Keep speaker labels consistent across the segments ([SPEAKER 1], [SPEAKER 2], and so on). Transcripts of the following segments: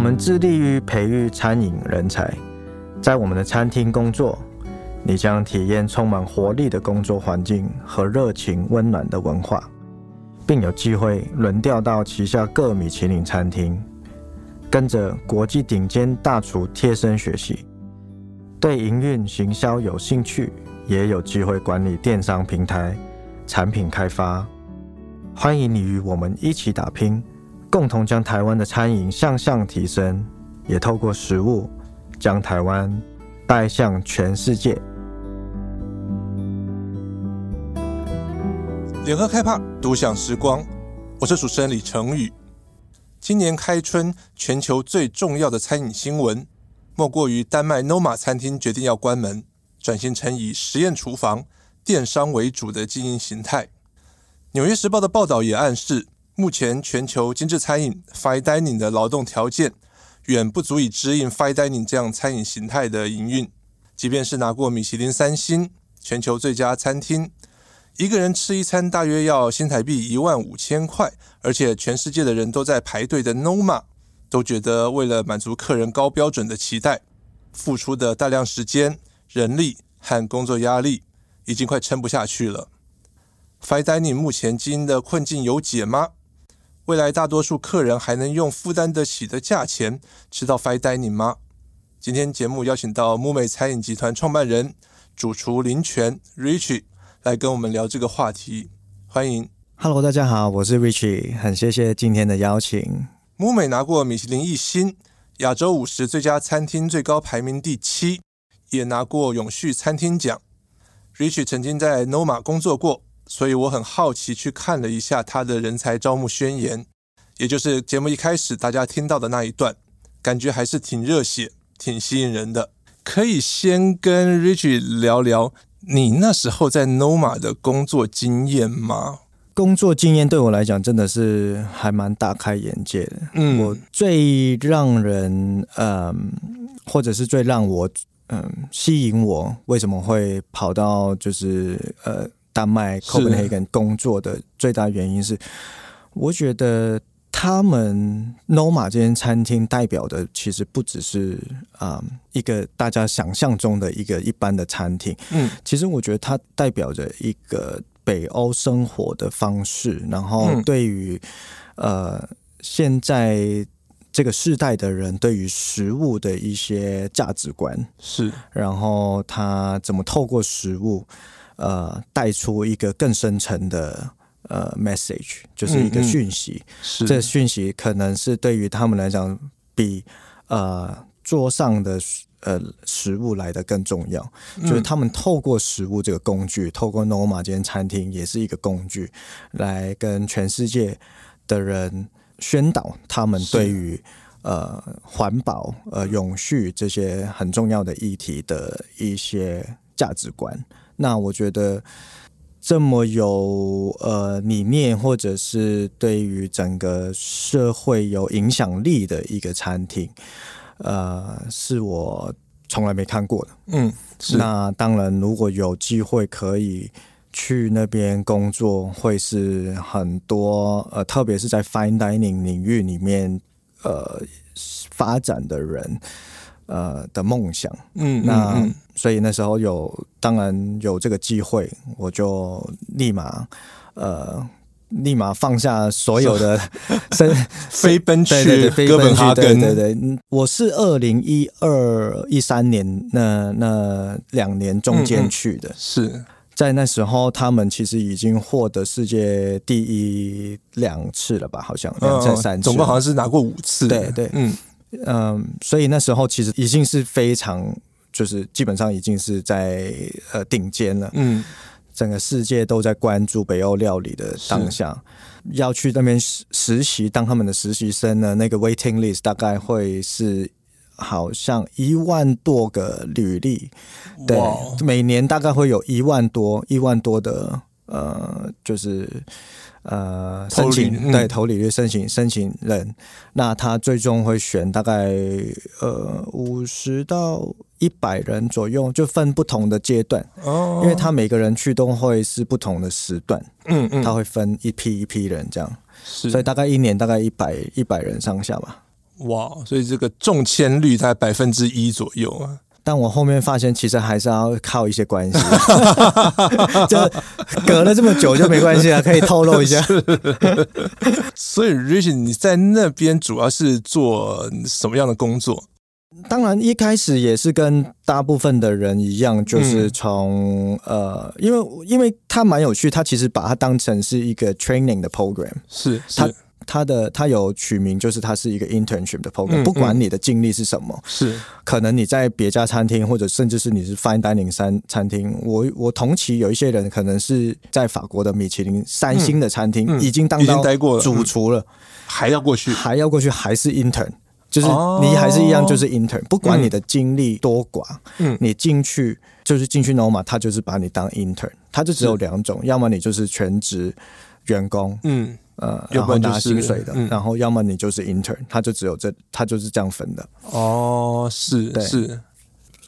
[SPEAKER 1] 我们致力于培育餐饮人才，在我们的餐厅工作，你将体验充满活力的工作环境和热情温暖的文化，并有机会轮调到旗下各米其林餐厅，跟着国际顶尖大厨贴身学习。对营运行销有兴趣，也有机会管理电商平台、产品开发。欢迎你与我们一起打拼，共同将台湾的餐饮向上提升，也透过食物将台湾带向全世界。
[SPEAKER 2] 联合开趴，独享时光。我是主持人李成宇。今年开春，全球最重要的餐饮新闻。莫过于丹麦 Noma 餐厅决定要关门，转型成以实验厨房、电商为主的经营形态。纽约时报的报道也暗示，目前全球精致餐饮 Fine Dining 的劳动条件远不足以支应 Fine Dining 这样餐饮形态的营运。即便是拿过米其林三星、全球最佳餐厅，一个人吃一餐大约要新台币一万五千块，而且全世界的人都在排队的 Noma。都觉得为了满足客人高标准的期待，付出的大量时间、人力和工作压力，已经快撑不下去了。Fine Dining 目前经营的困境有解吗？未来大多数客人还能用负担得起的价钱吃到 Fine Dining 吗？今天节目邀请到木美餐饮集团创办人、主厨林权 Richie 来跟我们聊这个话题，欢迎。
[SPEAKER 1] Hello，大家好，我是 Richie，很谢谢今天的邀请。
[SPEAKER 2] 木美拿过米其林一星、亚洲五十最佳餐厅最高排名第七，也拿过永续餐厅奖。Rich 曾经在 Noma 工作过，所以我很好奇去看了一下他的人才招募宣言，也就是节目一开始大家听到的那一段，感觉还是挺热血、挺吸引人的。可以先跟 Rich 聊聊你那时候在 Noma 的工作经验吗？
[SPEAKER 1] 工作经验对我来讲真的是还蛮大开眼界的。嗯，我最让人嗯，或者是最让我嗯吸引我，为什么会跑到就是呃丹麦 Copenhagen 工作的最大原因是，我觉得他们 Noma 这间餐厅代表的其实不只是啊、嗯、一个大家想象中的一个一般的餐厅。嗯，其实我觉得它代表着一个。北欧生活的方式，然后对于、嗯、呃现在这个世代的人对于食物的一些价值观
[SPEAKER 2] 是，
[SPEAKER 1] 然后他怎么透过食物呃带出一个更深层的呃 message，就是一个讯息，嗯嗯是。这讯息可能是对于他们来讲比呃桌上的。呃，食物来的更重要，就是他们透过食物这个工具，嗯、透过 Noma 这间餐厅也是一个工具，来跟全世界的人宣导他们对于呃环保、呃永续这些很重要的议题的一些价值观。那我觉得这么有呃理念，或者是对于整个社会有影响力的一个餐厅。呃，是我从来没看过的。嗯，是。那当然，如果有机会可以去那边工作，会是很多呃，特别是在 fine dining 领域里面呃发展的人呃的梦想。嗯，那嗯嗯所以那时候有，当然有这个机会，我就立马呃。立马放下所有的 身，
[SPEAKER 2] 飞奔去
[SPEAKER 1] 哥本哈根。对对对，我是二零一二一三年那那两年中间去的。是在那时候，他们其实已经获得世界第一两次了吧？好像两次三次，
[SPEAKER 2] 总共好像是拿过五次。
[SPEAKER 1] 对对，嗯嗯，所以那时候其实已经是非常，就是基本上已经是在呃顶尖了。嗯。整个世界都在关注北欧料理的当下，要去那边实实习当他们的实习生呢，那个 waiting list 大概会是好像一万多个履历，对，每年大概会有一万多一万多的呃，就是。呃，申请、嗯、对投履历申请申请人，那他最终会选大概呃五十到一百人左右，就分不同的阶段。哦，因为他每个人去都会是不同的时段，嗯嗯，他会分一批一批人这样，是，所以大概一年大概一百一百人上下吧。
[SPEAKER 2] 哇，所以这个中签率在百分之一左右啊。
[SPEAKER 1] 但我后面发现，其实还是要靠一些关系。就隔了这么久就没关系了，可以透露一下。
[SPEAKER 2] 所以，Richie，你在那边主要是做什么样的工作？
[SPEAKER 1] 当然，一开始也是跟大部分的人一样，就是从、嗯、呃，因为因为他蛮有趣，他其实把它当成是一个 training 的 program，
[SPEAKER 2] 是，是
[SPEAKER 1] 他他的他有取名，就是他是一个 internship 的 program，、嗯、不管你的经历是什么，
[SPEAKER 2] 是。
[SPEAKER 1] 可能你在别家餐厅，或者甚至是你是 fine dining 餐餐厅，我我同期有一些人可能是在法国的米其林三星的餐厅、嗯、已经当到主厨了，
[SPEAKER 2] 还要过去，
[SPEAKER 1] 还要过去，还是 intern。就是你还是一样，就是 intern，不管你的经历多寡，嗯，你进去就是进去 Noma，他就是把你当 intern，他就只有两种，要么你就是全职员工，嗯，呃，然后拿薪水的，然后要么你就是 intern，他就只有这，他就是这样分的。
[SPEAKER 2] 哦，是，对，是，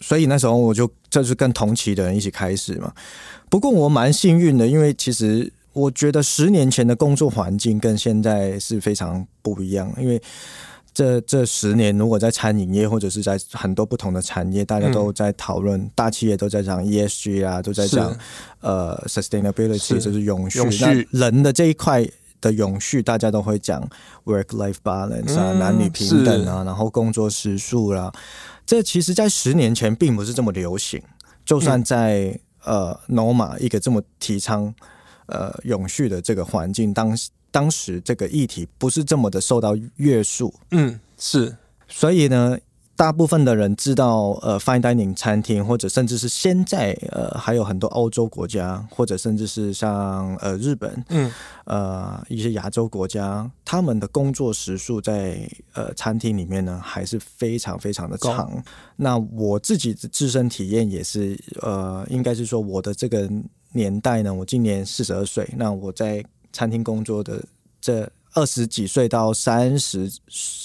[SPEAKER 1] 所以那时候我就就是跟同期的人一起开始嘛。不过我蛮幸运的，因为其实我觉得十年前的工作环境跟现在是非常不一样，因为。这这十年，如果在餐饮业或者是在很多不同的产业，大家都在讨论，嗯、大企业都在讲 ESG 啊，都在讲呃 sustainability，就是永续。永续人的这一块的永续，大家都会讲 work-life balance 啊，嗯、男女平等啊，然后工作时数啦。这其实，在十年前并不是这么流行。就算在、嗯、呃 Noma 一个这么提倡呃永续的这个环境当。当时这个议题不是这么的受到约束，
[SPEAKER 2] 嗯，是，
[SPEAKER 1] 所以呢，大部分的人知道，呃，fine dining 餐厅，或者甚至是现在，呃，还有很多欧洲国家，或者甚至是像呃日本，嗯，呃，一些亚洲国家，他们的工作时数在呃餐厅里面呢，还是非常非常的长。那我自己的自身体验也是，呃，应该是说我的这个年代呢，我今年四十二岁，那我在。餐厅工作的这二十几岁到三十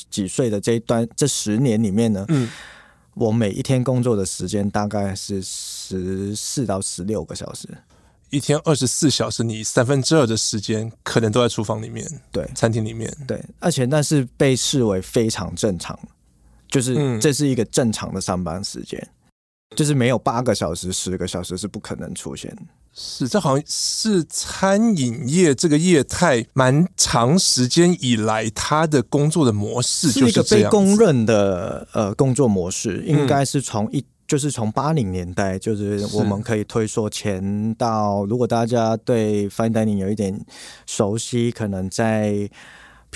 [SPEAKER 1] 几岁的这一段这十年里面呢，嗯，我每一天工作的时间大概是十四到十六个小时，
[SPEAKER 2] 一天二十四小时，你三分之二的时间可能都在厨房里面，
[SPEAKER 1] 对，
[SPEAKER 2] 餐厅里面，
[SPEAKER 1] 对，而且那是被视为非常正常，就是这是一个正常的上班时间，嗯，就是没有八个小时、十个小时是不可能出现。
[SPEAKER 2] 是，这好像是餐饮业这个业态蛮长时间以来，他的工作的模式就是，
[SPEAKER 1] 是一个被公认的呃工作模式，应该是从一就是从八零年代，就是我们可以推说前到，如果大家对 fine dining 有一点熟悉，可能在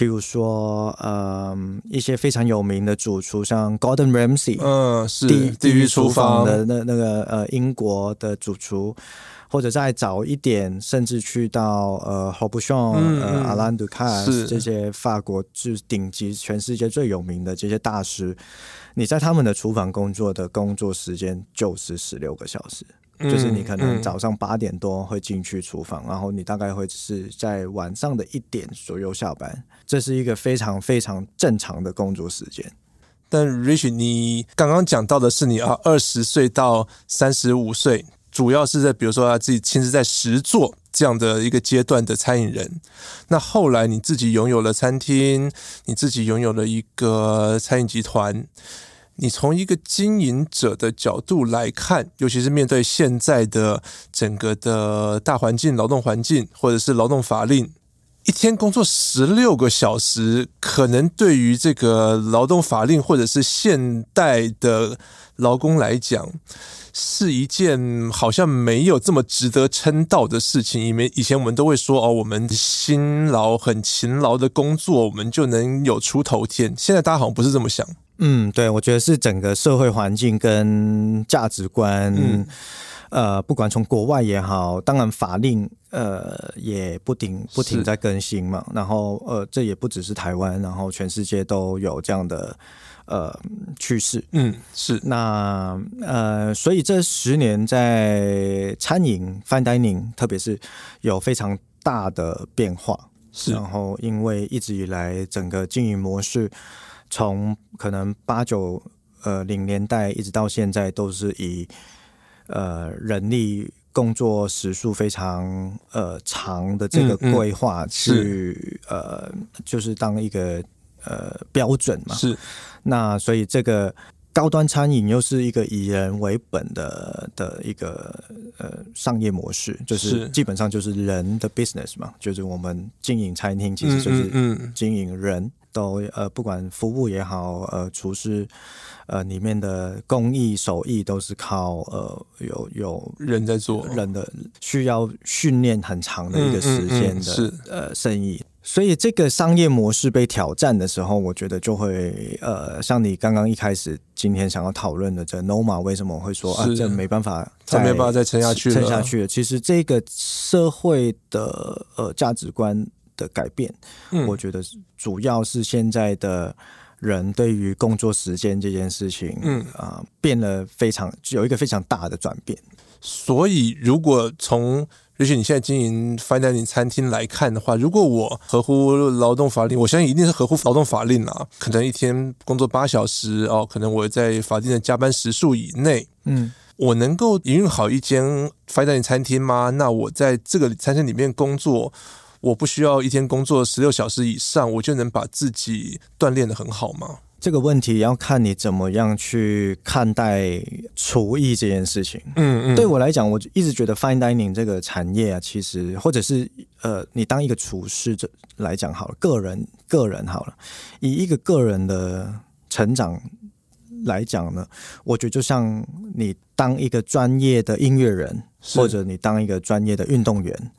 [SPEAKER 1] 譬如说呃一些非常有名的主厨，像 Gordon Ramsay，
[SPEAKER 2] 嗯，是
[SPEAKER 1] 地地狱厨房的
[SPEAKER 2] 那
[SPEAKER 1] 那个呃英国的主厨。或者再早一点，甚至去到呃嗯、呃 Alain Ducasse 这些法国就是顶级、全世界最有名的这些大师，你在他们的厨房工作的工作时间就是十六个小时，嗯、就是你可能早上八点多会进去厨房，嗯、然后你大概会是在晚上的一点左右下班，这是一个非常非常正常的工作时间。
[SPEAKER 2] 但 Rich，你刚刚讲到的是你啊二十岁到三十五岁。主要是在比如说他自己亲自在实作这样的一个阶段的餐饮人，那后来你自己拥有了餐厅，你自己拥有了一个餐饮集团，你从一个经营者的角度来看，尤其是面对现在的整个的大环境、劳动环境，或者是劳动法令，一天工作十六个小时，可能对于这个劳动法令或者是现代的劳工来讲。是一件好像没有这么值得称道的事情，因为以前我们都会说哦，我们辛劳、很勤劳的工作，我们就能有出头天。现在大家好像不是这么想。
[SPEAKER 1] 嗯，对，我觉得是整个社会环境跟价值观，嗯、呃，不管从国外也好，当然法令呃也不停不停在更新嘛。然后呃，这也不只是台湾，然后全世界都有这样的。呃，趋势，
[SPEAKER 2] 嗯，是
[SPEAKER 1] 那呃，所以这十年在餐饮 fine dining，特别是有非常大的变化，
[SPEAKER 2] 是。
[SPEAKER 1] 然后因为一直以来整个经营模式，从可能八九呃零年代一直到现在，都是以呃人力工作时数非常呃长的这个规划去、嗯嗯、呃，就是当一个。呃标准嘛。
[SPEAKER 2] 是，
[SPEAKER 1] 那所以这个高端餐饮又是一个以人为本的的一个呃商业模式，就是基本上就是人的 business 嘛，就是我们经营餐厅其实就是经营人。都呃，不管服务也好，呃，厨师呃里面的工艺手艺都是靠呃有有
[SPEAKER 2] 人在做，
[SPEAKER 1] 人的需要训练很长的一个时间的、嗯嗯嗯、呃生意，所以这个商业模式被挑战的时候，我觉得就会呃，像你刚刚一开始今天想要讨论的这 Noma 为什么会说啊，这没办法再
[SPEAKER 2] 没办法再撑下去了，
[SPEAKER 1] 撑下去了。其实这个社会的呃价值观。的改变，嗯，我觉得主要是现在的人对于工作时间这件事情，嗯啊，变了非常有一个非常大的转变。
[SPEAKER 2] 所以，如果从也许你现在经营 fine dining 餐厅来看的话，如果我合乎劳动法令，我相信一定是合乎劳动法令啊。可能一天工作八小时哦，可能我在法定的加班时数以内，嗯，我能够营运好一间 fine dining 餐厅吗？那我在这个餐厅里面工作。我不需要一天工作十六小时以上，我就能把自己锻炼的很好吗？
[SPEAKER 1] 这个问题要看你怎么样去看待厨艺这件事情。嗯嗯，对我来讲，我一直觉得 fine dining 这个产业啊，其实或者是呃，你当一个厨师这来讲好了，个人个人好了，以一个个人的成长来讲呢，我觉得就像你当一个专业的音乐人，或者你当一个专业的运动员。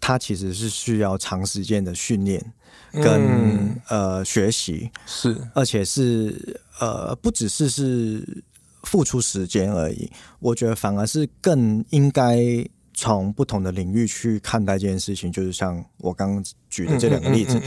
[SPEAKER 1] 它其实是需要长时间的训练跟、嗯、呃学习，是，而且是呃不只是是付出时间而已，我觉得反而是更应该从不同的领域去看待这件事情，就是像我刚刚举的这两个例子，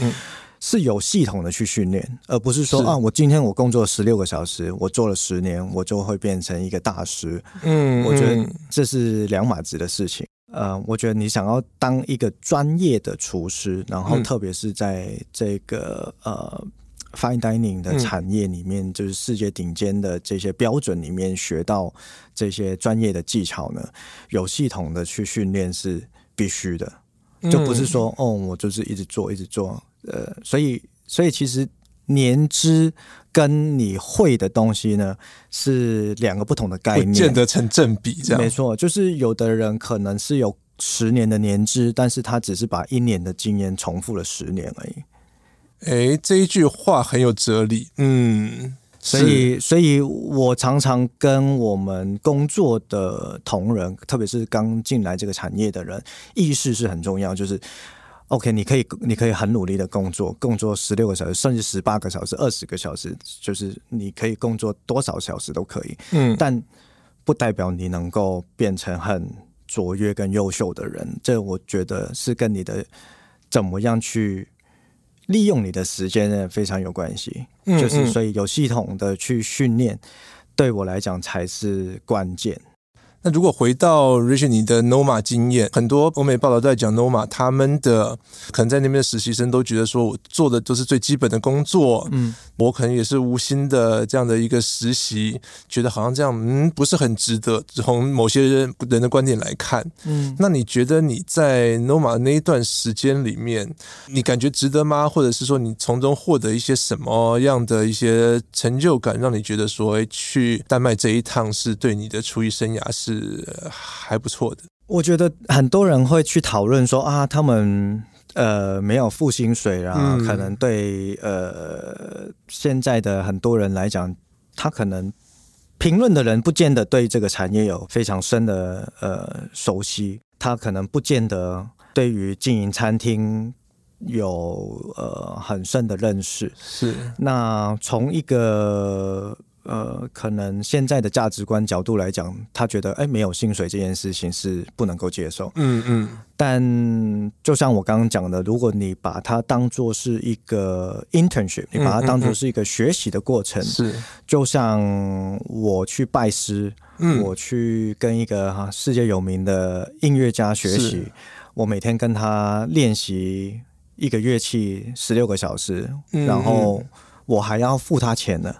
[SPEAKER 1] 是有系统的去训练，而不是说是。啊，我今天我工作十六个小时，我做了十年，我就会变成一个大师。嗯，我觉得这是两码子的事情。呃，我觉得你想要当一个专业的厨师，然后特别是在这个、嗯、呃 fine dining 的产业里面，嗯、就是世界顶尖的这些标准里面学到这些专业的技巧呢，有系统的去训练是必须的，就不是说、嗯、哦，我就是一直做一直做，呃，所以所以其实。年资跟你会的东西呢，是两个不同的概念，不
[SPEAKER 2] 见得成正比。这样
[SPEAKER 1] 没错，就是有的人可能是有十年的年资，但是他只是把一年的经验重复了十年而已。
[SPEAKER 2] 哎，这一句话很有哲理。嗯，
[SPEAKER 1] 所以，所以我常常跟我们工作的同仁，特别是刚进来这个产业的人，意识是很重要，就是。OK，你可以，你可以很努力的工作，工作十六个小时，甚至十八个小时、二十个小时，就是你可以工作多少小时都可以。嗯，但不代表你能够变成很卓越跟优秀的人。这我觉得是跟你的怎么样去利用你的时间呢，非常有关系。嗯嗯，就是所以有系统的去训练，对我来讲才是关键。
[SPEAKER 2] 那如果回到 Rich 你的 Noma 经验，很多欧美报道都在讲 Noma，他们的可能在那边的实习生都觉得说，我做的都是最基本的工作，嗯，我可能也是无心的这样的一个实习，觉得好像这样，嗯，不是很值得。从某些人人的观点来看，嗯，那你觉得你在 Noma 那一段时间里面，你感觉值得吗？或者是说，你从中获得一些什么样的一些成就感，让你觉得说，哎，去丹麦这一趟是对你的厨艺生涯是？是还不错的。
[SPEAKER 1] 我觉得很多人会去讨论说啊，他们呃没有付薪水啊，嗯、可能对呃现在的很多人来讲，他可能评论的人不见得对这个产业有非常深的呃熟悉，他可能不见得对于经营餐厅有呃很深的认识。是，那从一个。呃，可能现在的价值观角度来讲，他觉得哎，没有薪水这件事情是不能够接受。嗯嗯。但就像我刚刚讲的，如果你把它当做是一个 internship，你把它当做是一个学习的过程，是。就像我去拜师，我去跟一个哈世界有名的音乐家学习，我每天跟他练习一个乐器十六个小时，然后我还要付他钱呢。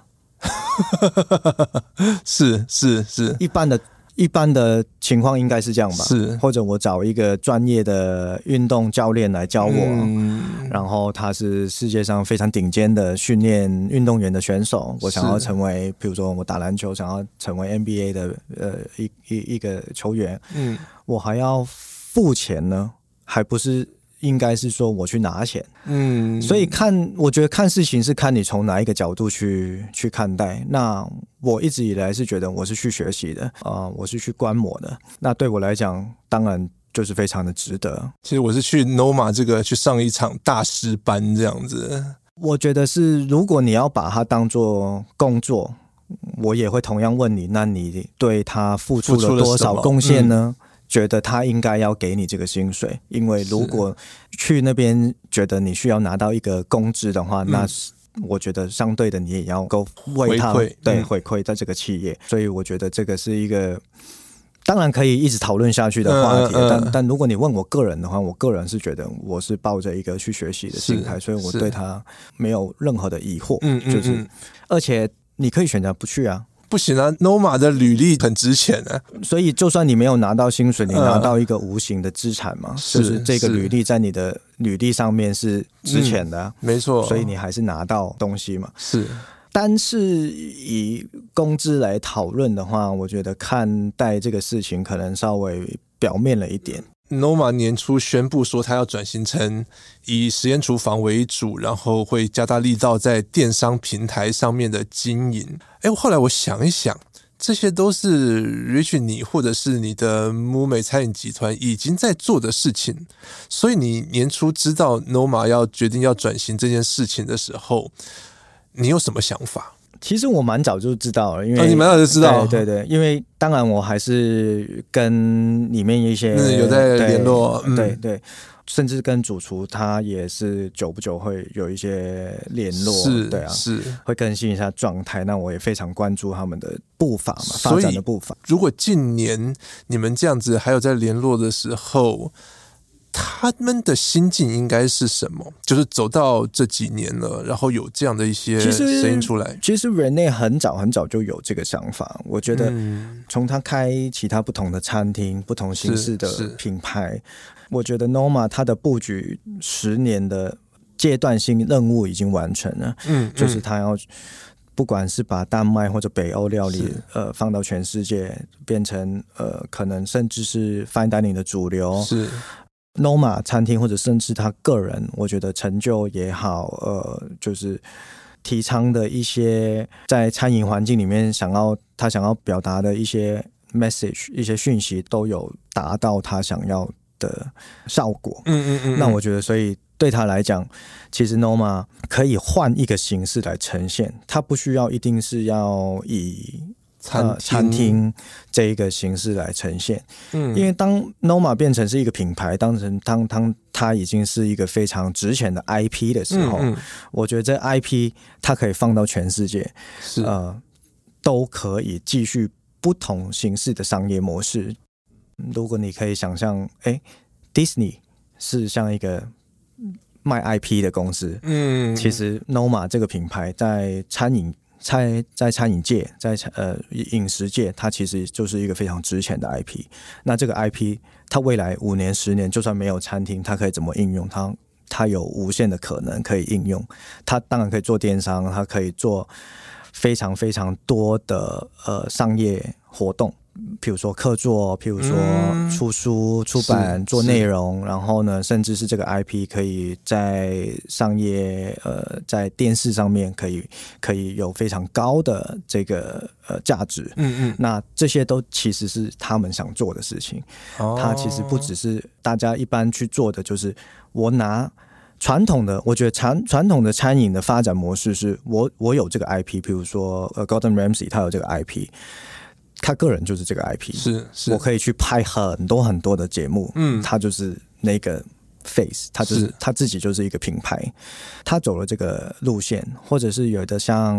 [SPEAKER 2] 是是是，
[SPEAKER 1] 一般的一般的情况应该是这样吧？
[SPEAKER 2] 是，
[SPEAKER 1] 或者我找一个专业的运动教练来教我，嗯、然后他是世界上非常顶尖的训练运动员的选手。我想要成为，比如说我打篮球，想要成为 NBA 的呃一一一个球员，嗯，我还要付钱呢，还不是？应该是说我去拿钱，嗯，所以看，我觉得看事情是看你从哪一个角度去去看待。那我一直以来是觉得我是去学习的啊、呃，我是去观摩的。那对我来讲，当然就是非常的值得。
[SPEAKER 2] 其实我是去 Noma 这个去上一场大师班这样子。
[SPEAKER 1] 我觉得是，如果你要把它当做工作，我也会同样问你，那你对他付出了多少贡献呢？觉得他应该要给你这个薪水，因为如果去那边觉得你需要拿到一个工资的话，那是我觉得相对的你也要够为他对回馈在这个企业，所以我觉得这个是一个当然可以一直讨论下去的话题。但但如果你问我个人的话，我个人是觉得我是抱着一个去学习的心态，所以我对他没有任何的疑惑。嗯，就是而且你可以选择不去啊。
[SPEAKER 2] 不行啊，Noma 的履历很值钱啊，
[SPEAKER 1] 所以就算你没有拿到薪水，你拿到一个无形的资产嘛，就是这个履历在你的履历上面是值钱的、啊。嗯，没错，所以你还是拿到东西嘛。是，单是以工资来讨论的话，我觉得看待这个事情可能稍微表面了一点。
[SPEAKER 2] Noma 年初宣布说，他要转型成以实验厨房为主，然后会加大力道在电商平台上面的经营。哎，后来我想一想，这些都是 Rich 你或者是你的木美餐饮集团已经在做的事情。所以你年初知道 Noma 要决定要转型这件事情的时候，你有什么想法？
[SPEAKER 1] 其实我蛮早就知道了，因为、
[SPEAKER 2] 哦、你蛮早就知道，
[SPEAKER 1] 对对对，因为当然我还是跟里面一些
[SPEAKER 2] 有在联络，
[SPEAKER 1] 对对，对，甚至跟主厨他也是久不久会有一些联络，是，对啊，是会更新一下状态。那我也非常关注他们的步伐嘛，发展的步伐。
[SPEAKER 2] 如果近年你们这样子还有在联络的时候。他们的心境应该是什么？就是走到这几年了，然后有这样的一些声音出来。
[SPEAKER 1] 其实，其实 Rene 很早很早就有这个想法。我觉得，从他开其他不同的餐厅、不同形式的品牌，我觉得 Noma 它的布局十年的阶段性任务已经完成了。嗯，就是他要不管是把丹麦或者北欧料理呃放到全世界，变成呃可能甚至是 Fine Dining 的主流是。Noma 餐厅或者甚至他个人，我觉得成就也好，呃，就是提倡的一些在餐饮环境里面想要他想要表达的一些 message、一些讯息，都有达到他想要的效果。嗯嗯嗯。那我觉得，所以对他来讲，其实 Noma 可以换一个形式来呈现，他不需要一定是要以。餐、呃、餐厅这一个形式来呈现，嗯，因为当 Noma 变成是一个品牌，当成当当它已经是一个非常值钱的 IP 的时候，嗯嗯、我觉得这 IP 它可以放到全世界，是呃，都可以继续不同形式的商业模式。如果你可以想象，哎，Disney 是像一个卖 IP 的公司，嗯，其实 Noma 这个品牌在餐饮。在在餐饮界，在呃饮食界，它其实就是一个非常值钱的 IP。那这个 IP，它未来五年、十年，就算没有餐厅，它可以怎么应用？它它有无限的可能可以应用。它当然可以做电商，它可以做非常非常多的呃商业活动。譬如说客座，譬如说出书、出版、做内容，然后呢，甚至是这个 IP 可以在商业呃在电视上面可以可以有非常高的这个呃价值。嗯嗯，那这些都其实是他们想做的事情。哦，他其实不只是大家一般去做的，就是我拿传统的，我觉得传传统的餐饮的发展模式是我我有这个 IP，譬如说呃 Gordon Ramsay 他有这个 IP。他个人就是这个 IP，是，是。我可以去拍很多很多的节目，嗯，他就是那个 face，他就是，是他自己就是一个品牌，他走了这个路线，或者是有的像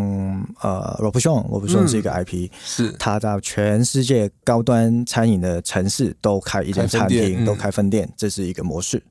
[SPEAKER 1] 呃，Robuchon，Robuchon 是一个 IP，嗯，是。他到全世界高端餐饮的城市都开一间餐厅，都开分店，这是一个模式。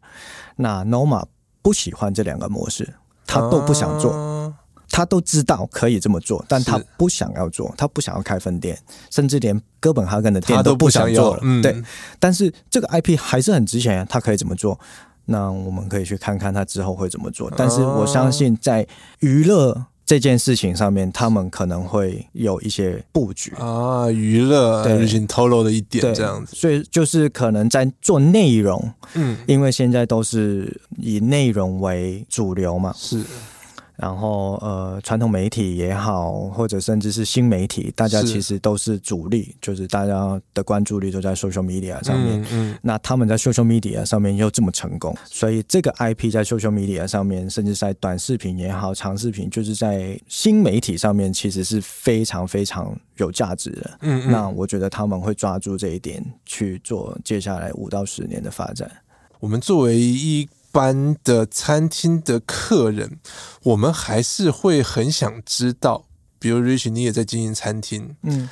[SPEAKER 1] 那 Noma 不喜欢这两个模式，他都不想做。啊他都知道可以这么做，但他不想要做，他不想要开分店，甚至连哥本哈根的店都不想做了。嗯、对，但是这个 IP 还是很值钱，他可以怎么做？那我们可以去看看他之后会怎么做。但是我相信在娱乐这件事情上面，他们可能会有一些布局
[SPEAKER 2] 啊，娱乐对已经透露了一点这样子。
[SPEAKER 1] 所以就是可能在做内容，嗯，因为现在都是以内容为主流嘛，
[SPEAKER 2] 是。
[SPEAKER 1] 然后呃，传统媒体也好，或者甚至是新媒体，大家其实都是主力，是就是大家的关注力都在 social media 上面。嗯，嗯，那他们在 social media 上面又这么成功，所以这个 IP 在 social media 上面，甚至在短视频也好，长视频，就是在新媒体上面，其实是非常非常有价值的。嗯，嗯，那我觉得他们会抓住这一点去做接下来五到十年的发展。
[SPEAKER 2] 我们作为一般的餐厅的客人，我们还是会很想知道，比如 Rich，你也在经营餐厅，嗯，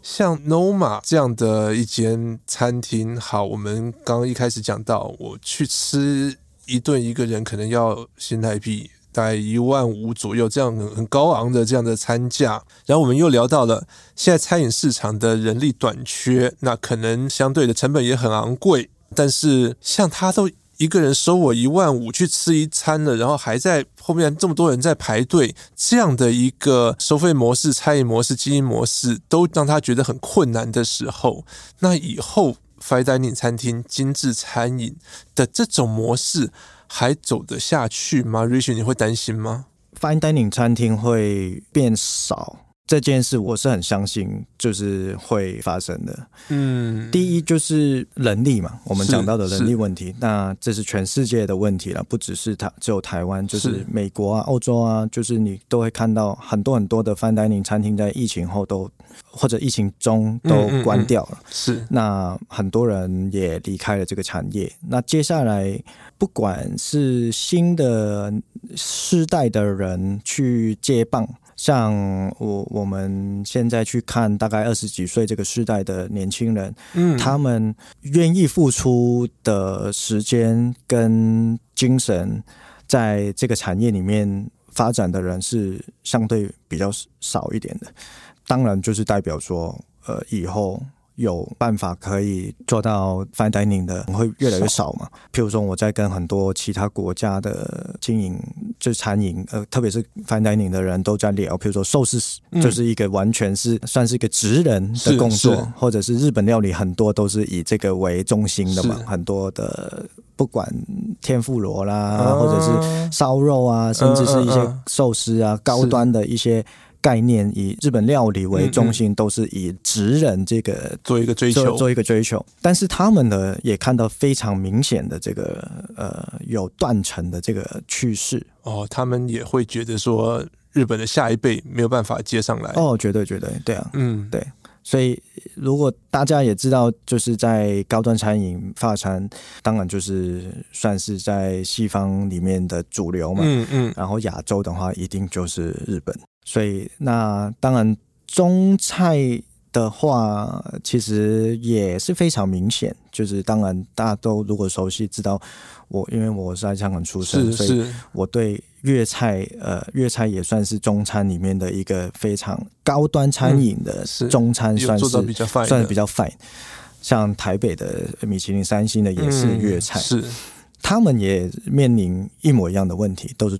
[SPEAKER 2] 像 Noma 这样的一间餐厅，好，我们刚刚一开始讲到，我去吃一顿，一个人可能要新台币大概一万五左右，这样很很高昂的这样的餐价。然后我们又聊到了现在餐饮市场的人力短缺，那可能相对的成本也很昂贵，但是像他都。一个人收我一万五去吃一餐了，然后还在后面这么多人在排队，这样的一个收费模式、餐饮模式、经营模式，都让他觉得很困难的时候，那以后 fine dining 餐厅、精致餐饮的这种模式还走得下去吗？Rich，你会担心吗
[SPEAKER 1] ？fine dining 餐厅会变少。这件事我是很相信，就是会发生的。嗯，第一就是人力嘛，我们讲到的人力问题，那这是全世界的问题了，不只是台，只有台湾，就是美国啊、欧洲啊，就是你都会看到很多很多的 fine dining 餐厅在疫情后都或者疫情中都关掉了。是，那很多人也离开了这个产业。那接下来，不管是新的世代的人去接棒。像我我们现在去看，大概二十几岁这个世代的年轻人，嗯，他们愿意付出的时间跟精神，在这个产业里面发展的人是相对比较少一点的。当然，就是代表说，呃，以后。有办法可以做到 fine dining 的会越来越少嘛？譬如说，我在跟很多其他国家的经营就餐饮，呃，特别是 fine dining 的人都在聊。譬如说，寿司就是一个完全是算是一个职人的工作，或者是日本料理很多都是以这个为中心的嘛。很多的不管天妇罗啦，或者是烧肉啊，甚至是一些寿司啊，高端的一些。概念以日本料理为中心，都是以职人这个
[SPEAKER 2] 做一个追求，
[SPEAKER 1] 做一个追求。但是他们呢，也看到非常明显的这个呃有断层的这个趋势。
[SPEAKER 2] 哦，他们也会觉得说，日本的下一辈没有办法接上来。
[SPEAKER 1] 哦，绝对绝对，对啊，嗯，对。所以如果大家也知道，就是在高端餐饮、法餐，当然就是算是在西方里面的主流嘛。嗯嗯。然后亚洲的话，一定就是日本。所以，那当然，中菜的话，其实也是非常明显。就是当然，大家都如果熟悉，知道我，因为我是在香港出生，所以我对粤菜，呃，粤菜也算是中餐里面的一个非常高端餐饮的中餐，算是算是比较 fine。像台北的米其林三星的也是粤菜，是他们也面临一模一样的问题，都是。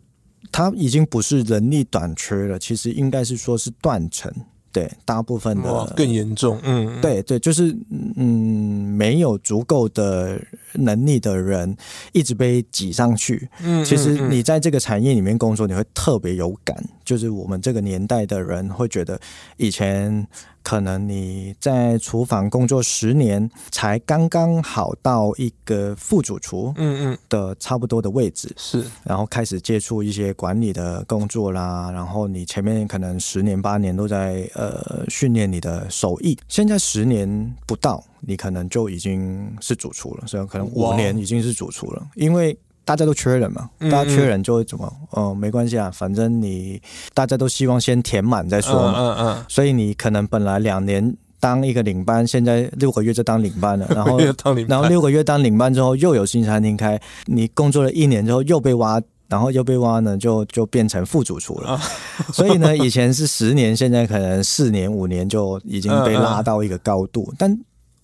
[SPEAKER 1] 它已经不是人力短缺了，其实应该是说是断层。对，大部分的
[SPEAKER 2] 更严重。嗯，
[SPEAKER 1] 对对，就是嗯，没有足够的能力的人一直被挤上去。嗯，其实你在这个产业里面工作，你会特别有感。就是我们这个年代的人会觉得，以前。可能你在厨房工作十年，才刚刚好到一个副主厨，嗯嗯的差不多的位置，是，然后开始接触一些管理的工作啦，然后你前面可能十年八年都在呃训练你的手艺，现在十年不到，你可能就已经是主厨了，所以可能五年已经是主厨了，因为。大家都缺人嘛，大家缺人就会怎么？哦、呃，没关系啊，反正你大家都希望先填满再说嘛。嗯嗯。所以你可能本来两年当一个领班，现在六个月就当领班了，然后然后六个月当领班之后又有新餐厅开，你工作了一年之后又被挖然后 YOBEWA 呢就就变成副主厨了。所以呢，以前是十年，现在可能四年五年就已经被拉到一个高度。但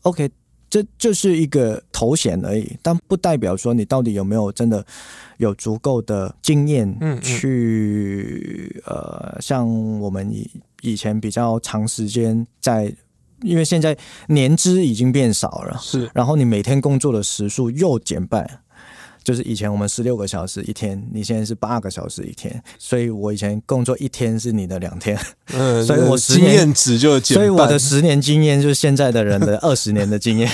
[SPEAKER 1] OK，这就是一个头衔而已，但不代表说你到底有没有真的有足够的经验去呃，像我们以以前比较长时间在。因为现在年资已经变少了，
[SPEAKER 2] 是，
[SPEAKER 1] 然后你每天工作的时数又减半，就是以前我们十六个小时一天，你现在是八个小时一天，所以我以前工作一天是你的两天，
[SPEAKER 2] 嗯，
[SPEAKER 1] 所以我
[SPEAKER 2] 经验值就减，
[SPEAKER 1] 所以我的十年经验就是现在的人的二十年的经验。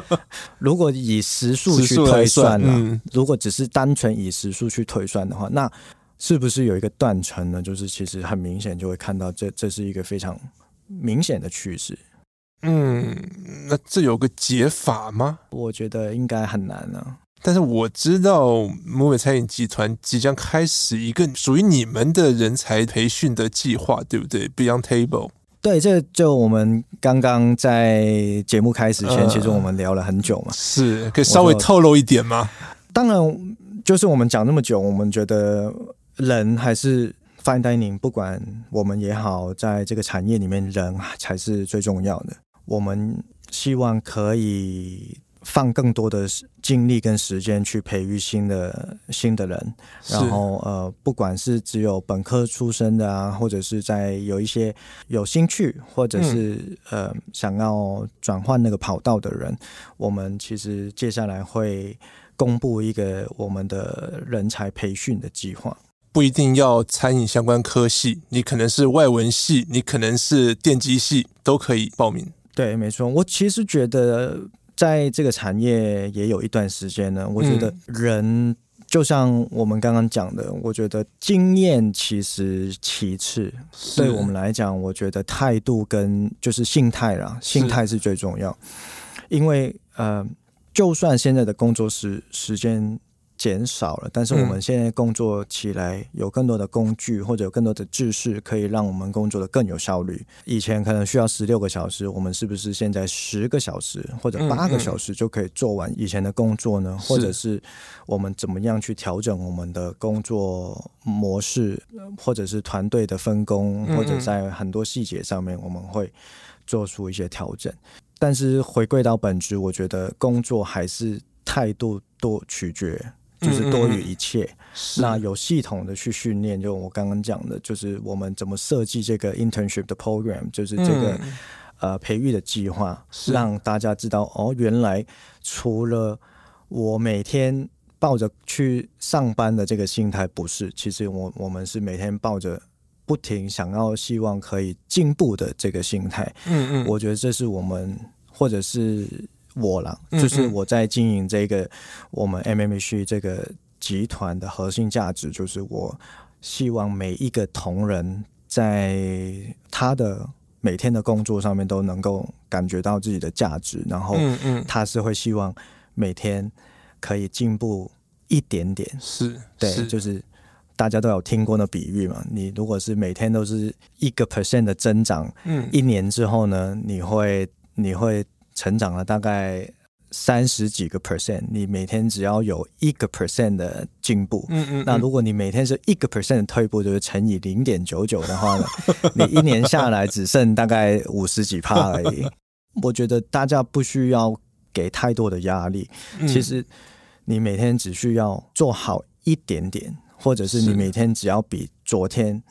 [SPEAKER 1] 如果以时数去推算如果只是单纯以时数去推算的话，那是不是有一个断层呢？就是其实很明显就会看到这这是一个非常明显的趋势。
[SPEAKER 2] 嗯，那这有个解法吗？
[SPEAKER 1] 我觉得应该很难呢、啊。
[SPEAKER 2] 但是我知道摩美餐饮集团即将开始一个属于你们的人才培训的计划，对不对？Beyond Table。
[SPEAKER 1] 对，这就我们刚刚在节目开始前，呃、其实我们聊了很久嘛。
[SPEAKER 2] 是，可以稍微透露一点吗？
[SPEAKER 1] 当然，就是我们讲那么久，我们觉得人还是。Fine Dining，不管我们也好，在这个产业里面，人才是最重要的。我们希望可以放更多的精力跟时间去培育新的新的人，然后呃，不管是只有本科出身的啊，或者是在有一些有兴趣，或者是、嗯、呃想要转换那个跑道的人，我们其实接下来会公布一个我们的人才培训的计划。
[SPEAKER 2] 不一定要餐饮相关科系，你可能是外文系，你可能是电机系，都可以报名。
[SPEAKER 1] 对，没错。我其实觉得，在这个产业也有一段时间呢。我觉得人就像我们刚刚讲的，嗯、我觉得经验其实其次，对我们来讲，我觉得态度跟就是心态啦，心态是最重要。因为呃，就算现在的工作时时间。减少了，但是我们现在工作起来有更多的工具或者有更多的知识，可以让我们工作的更有效率。以前可能需要十六个小时，我们是不是现在十个小时或者八个小时就可以做完以前的工作呢？或者是我们怎么样去调整我们的工作模式，或者是团队的分工，或者在很多细节上面我们会做出一些调整。但是回归到本质，我觉得工作还是态度多取决。就是多于一切，嗯嗯，那有系统的去训练，就我刚刚讲的，就是我们怎么设计这个 internship 的 program，就是这个、嗯、呃培育的计划，让大家知道哦，原来除了我每天抱着去上班的这个心态不是，其实我我们是每天抱着不停想要希望可以进步的这个心态。嗯嗯，我觉得这是我们或者是。我了，就是我在经营这个我们 MMH 这个集团的核心价值，就是我希望每一个同仁在他的每天的工作上面都能够感觉到自己的价值，然后他是会希望每天可以进步一点点。
[SPEAKER 2] 是，
[SPEAKER 1] 对，就是大家都有听过那比喻嘛，你如果是每天都是一个 percent 的增长，嗯，一年之后呢，你会你会。成长了大概三十几个 percent，你每天只要有一个 percent 的进步，嗯嗯，那如果你每天是一个 percent 的退步，就是乘以零点九九的话呢，你一年下来只剩大概五十几趴而已。我觉得大家不需要给太多的压力，其实你每天只需要做好一点点，或者是你每天只要比昨天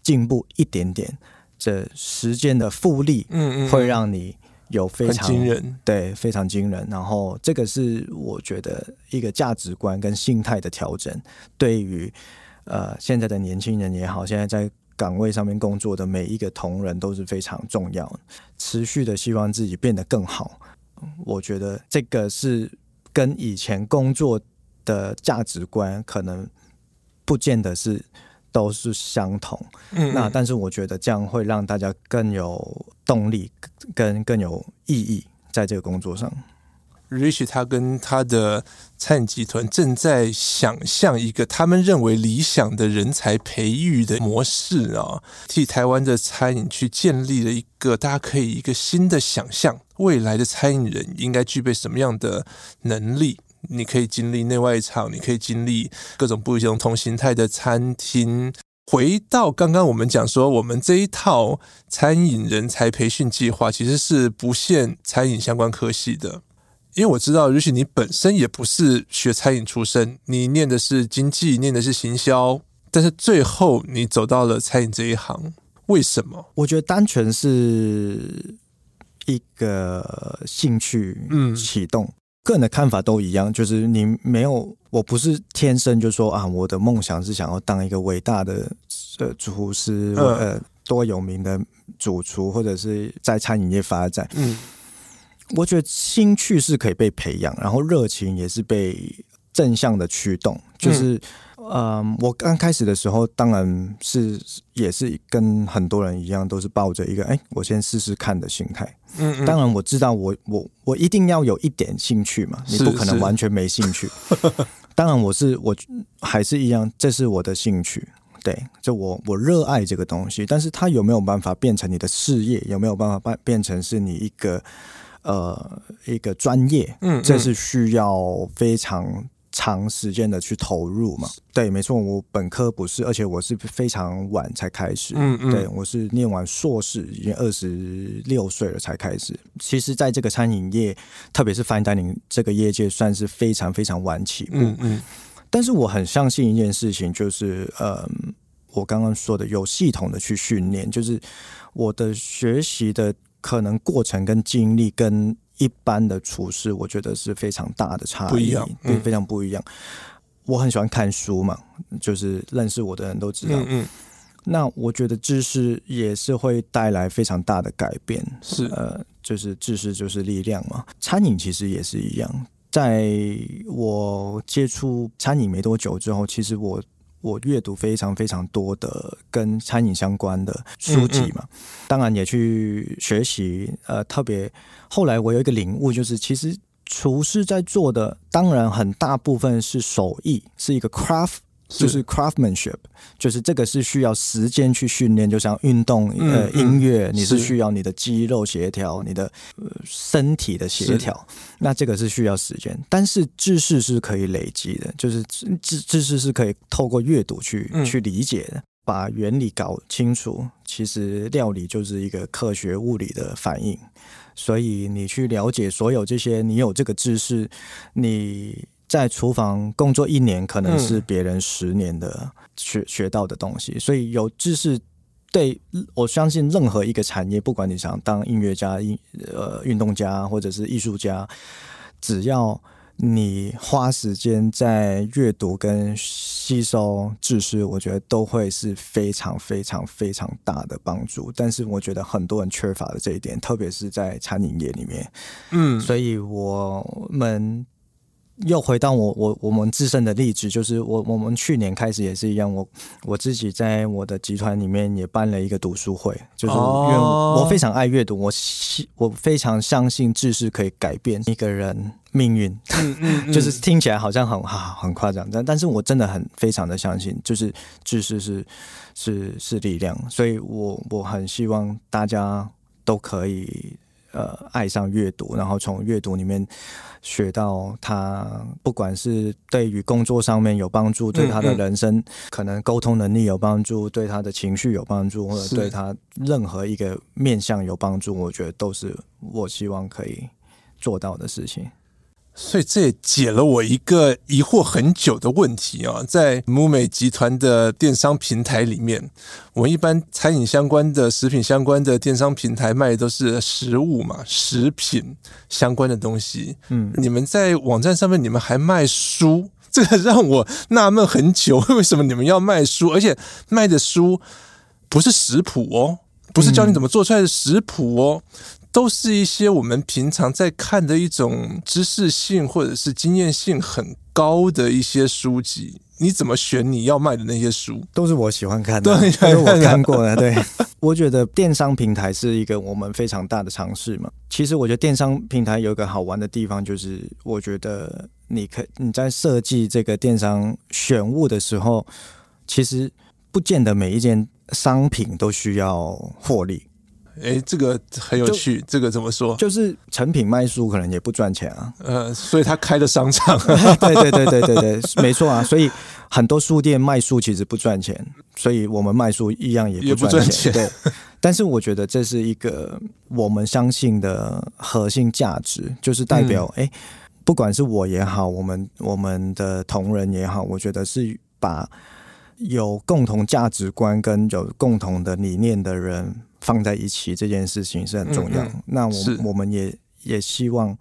[SPEAKER 1] 进步一点点，这时间的复利，嗯嗯，会让你。有非常惊人，对，非常惊人。然后这个是我觉得一个价值观跟心态的调整，对于呃现在的年轻人也好，现在在岗位上面工作的每一个同仁都是非常重要。持续的希望自己变得更好，我觉得这个是跟以前工作的价值观可能不见得是都是相同。嗯，那但是我觉得这样会让大家更有。动力跟更有意义，在这个工作上
[SPEAKER 2] ，Rich 他跟他的餐饮集团正在想象一个他们认为理想的人才培育的模式啊，替台湾的餐饮去建立了一个大家可以一个新的想象，未来的餐饮人应该具备什么样的能力？你可以经历内外场，你可以经历各种不同同形态的餐厅。回到刚刚我们讲说，我们这一套餐饮人才培训计划其实是不限餐饮相关科系的，因为我知道，也许你本身也不是学餐饮出身，你念的是经济，念的是行销，但是最后你走到了餐饮这一行，为什么？
[SPEAKER 1] 我觉得单纯是一个兴趣启动。嗯个人的看法都一样，就是你没有，我不是天生就说啊，我的梦想是想要当一个伟大的呃厨师，呃，多有名的主厨，或者是在餐饮业发展。嗯，我觉得兴趣是可以被培养，然后热情也是被正向的驱动，就是。嗯嗯，我刚开始的时候，当然是也是跟很多人一样，都是抱着一个“哎，我先试试看”的心态。嗯，嗯，当然我知道我，我我我一定要有一点兴趣嘛，你不可能完全没兴趣。当然，我是我还是一样，这是我的兴趣。对，就我我热爱这个东西，但是它有没有办法变成你的事业？有没有办法变变成是你一个呃一个专业？嗯，嗯，这是需要非常。长时间的去投入嘛？对，没错，我本科不是，而且我是非常晚才开始。嗯嗯，对，我是念完硕士已经二十六岁了才开始。其实，在这个餐饮业，特别是 fine dining 这个业界，算是非常非常晚起步。嗯嗯，但是我很相信一件事情，就是呃，我刚刚说的有系统的去训练，就是我的学习的可能过程跟经历跟。一般的厨师，我觉得是非常大的差异，不一样，对，非常不一样。我很喜欢看书嘛，就是认识我的人都知道。嗯，嗯，那我觉得知识也是会带来非常大的改变，是呃，就是知识就是力量嘛。餐饮其实也是一样，在我接触餐饮没多久之后，其实我。我阅读非常非常多的跟餐饮相关的书籍嘛，嗯嗯，当然也去学习。呃，特别后来我有一个领悟，就是其实厨师在做的，当然很大部分是手艺，是一个 craft。就是 craftsmanship，就是这个是需要时间去训练，就像运动呃音乐，你是需要你的肌肉协调，你的身体的协调，那这个是需要时间。但是知识是可以累积的，就是知知识是可以透过阅读去去理解的，把原理搞清楚。其实料理就是一个科学物理的反应，所以你去了解所有这些，你有这个知识，你。在厨房工作一年，可能是别人十年的学学到的东西。所以有知识，对我相信任何一个产业，不管你想当音乐家、音呃运动家或者是艺术家，只要你花时间在阅读跟吸收知识，我觉得都会是非常非常非常大的帮助。但是我觉得很多人缺乏的这一点，特别是在餐饮业里面。嗯，所以我们。又回到我我我们自身的例子，就是我我们去年开始也是一样，我我自己在我的集团里面也办了一个读书会，就是因为我非常爱阅读，我我非常相信知识可以改变一个人命运，嗯 嗯嗯。就是听起来好像很哈很夸张，但但是我真的很非常的相信，就是知识是是是力量，所以我我很希望大家都可以。呃，爱上阅读，然后从阅读里面学到他，不管是对于工作上面有帮助，对他的人生可能沟通能力有帮助，对他的情绪有帮助，或者对他任何一个面向有帮助，我觉得都是我希望可以做到的事情。
[SPEAKER 2] 所以这也解了我一个疑惑很久的问题啊，在木美集团的电商平台里面，我们一般餐饮相关的、食品相关的电商平台卖的都是食物嘛，食品相关的东西。嗯，你们在网站上面，你们还卖书，这个让我纳闷很久，为什么你们要卖书？而且卖的书不是食谱哦，不是教你怎么做出来的食谱哦。都是一些我们平常在看的一种知识性或者是经验性很高的一些书籍，你怎么选你要卖的那些书？
[SPEAKER 1] 都是我喜欢看的，都是我看过的。对，我觉得电商平台是一个我们非常大的尝试嘛。其实我觉得电商平台有一个好玩的地方，就是我觉得你可你在设计这个电商选物的时候，其实不见得每一件商品都需要获利。
[SPEAKER 2] 哎，这个很有趣，这个怎么说？
[SPEAKER 1] 就是成品卖书可能也不赚钱啊。
[SPEAKER 2] 呃，所以他开的商场，
[SPEAKER 1] 对对对对对对，没错啊。所以很多书店卖书其实不赚钱，所以我们卖书一样也不赚钱。对，但是我觉得这是一个我们相信的核心价值，就是代表哎、嗯，不管是我也好，我们我们的同仁也好，我觉得是把有共同价值观跟有共同的理念的人。放在一起这件事情是很重要。嗯嗯，那我我们也也希望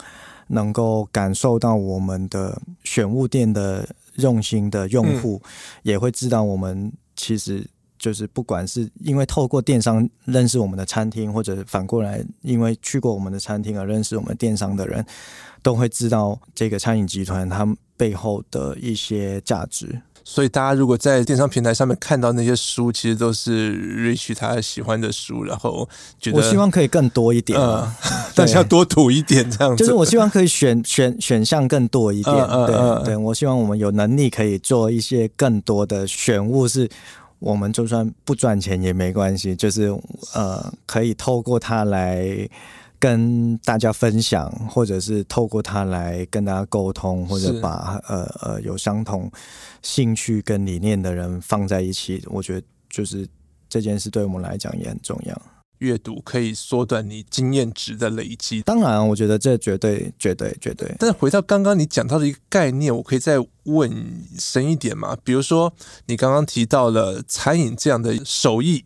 [SPEAKER 1] 能够感受到我们的选物店的用心的用户，也会知道我们其实就是不管是因为透过电商认识我们的餐厅，或者反过来因为去过我们的餐厅而认识我们电商的人，都会知道这个餐饮集团他们背后的一些价值。
[SPEAKER 2] 所以大家如果在电商平台上面看到那些书，其实都是 Rich 他喜欢的书，然后觉得
[SPEAKER 1] 我希望可以更多一点，呃、
[SPEAKER 2] 但是要多读一点这样子。
[SPEAKER 1] 就是我希望可以选选选项更多一点，呃、对、呃、对，我希望我们有能力可以做一些更多的选物，是我们就算不赚钱也没关系，就是呃可以透过它来。跟大家分享，或者是透过他来跟大家沟通，或者把呃呃有相同兴趣跟理念的人放在一起，我觉得就是这件事对我们来讲也很重要。
[SPEAKER 2] 阅读可以缩短你经验值的累积，
[SPEAKER 1] 当然，我觉得这绝对、绝对、绝对。
[SPEAKER 2] 但是回到刚刚你讲到的一个概念，我可以再问深一点吗？比如说，你刚刚提到了餐饮这样的手艺。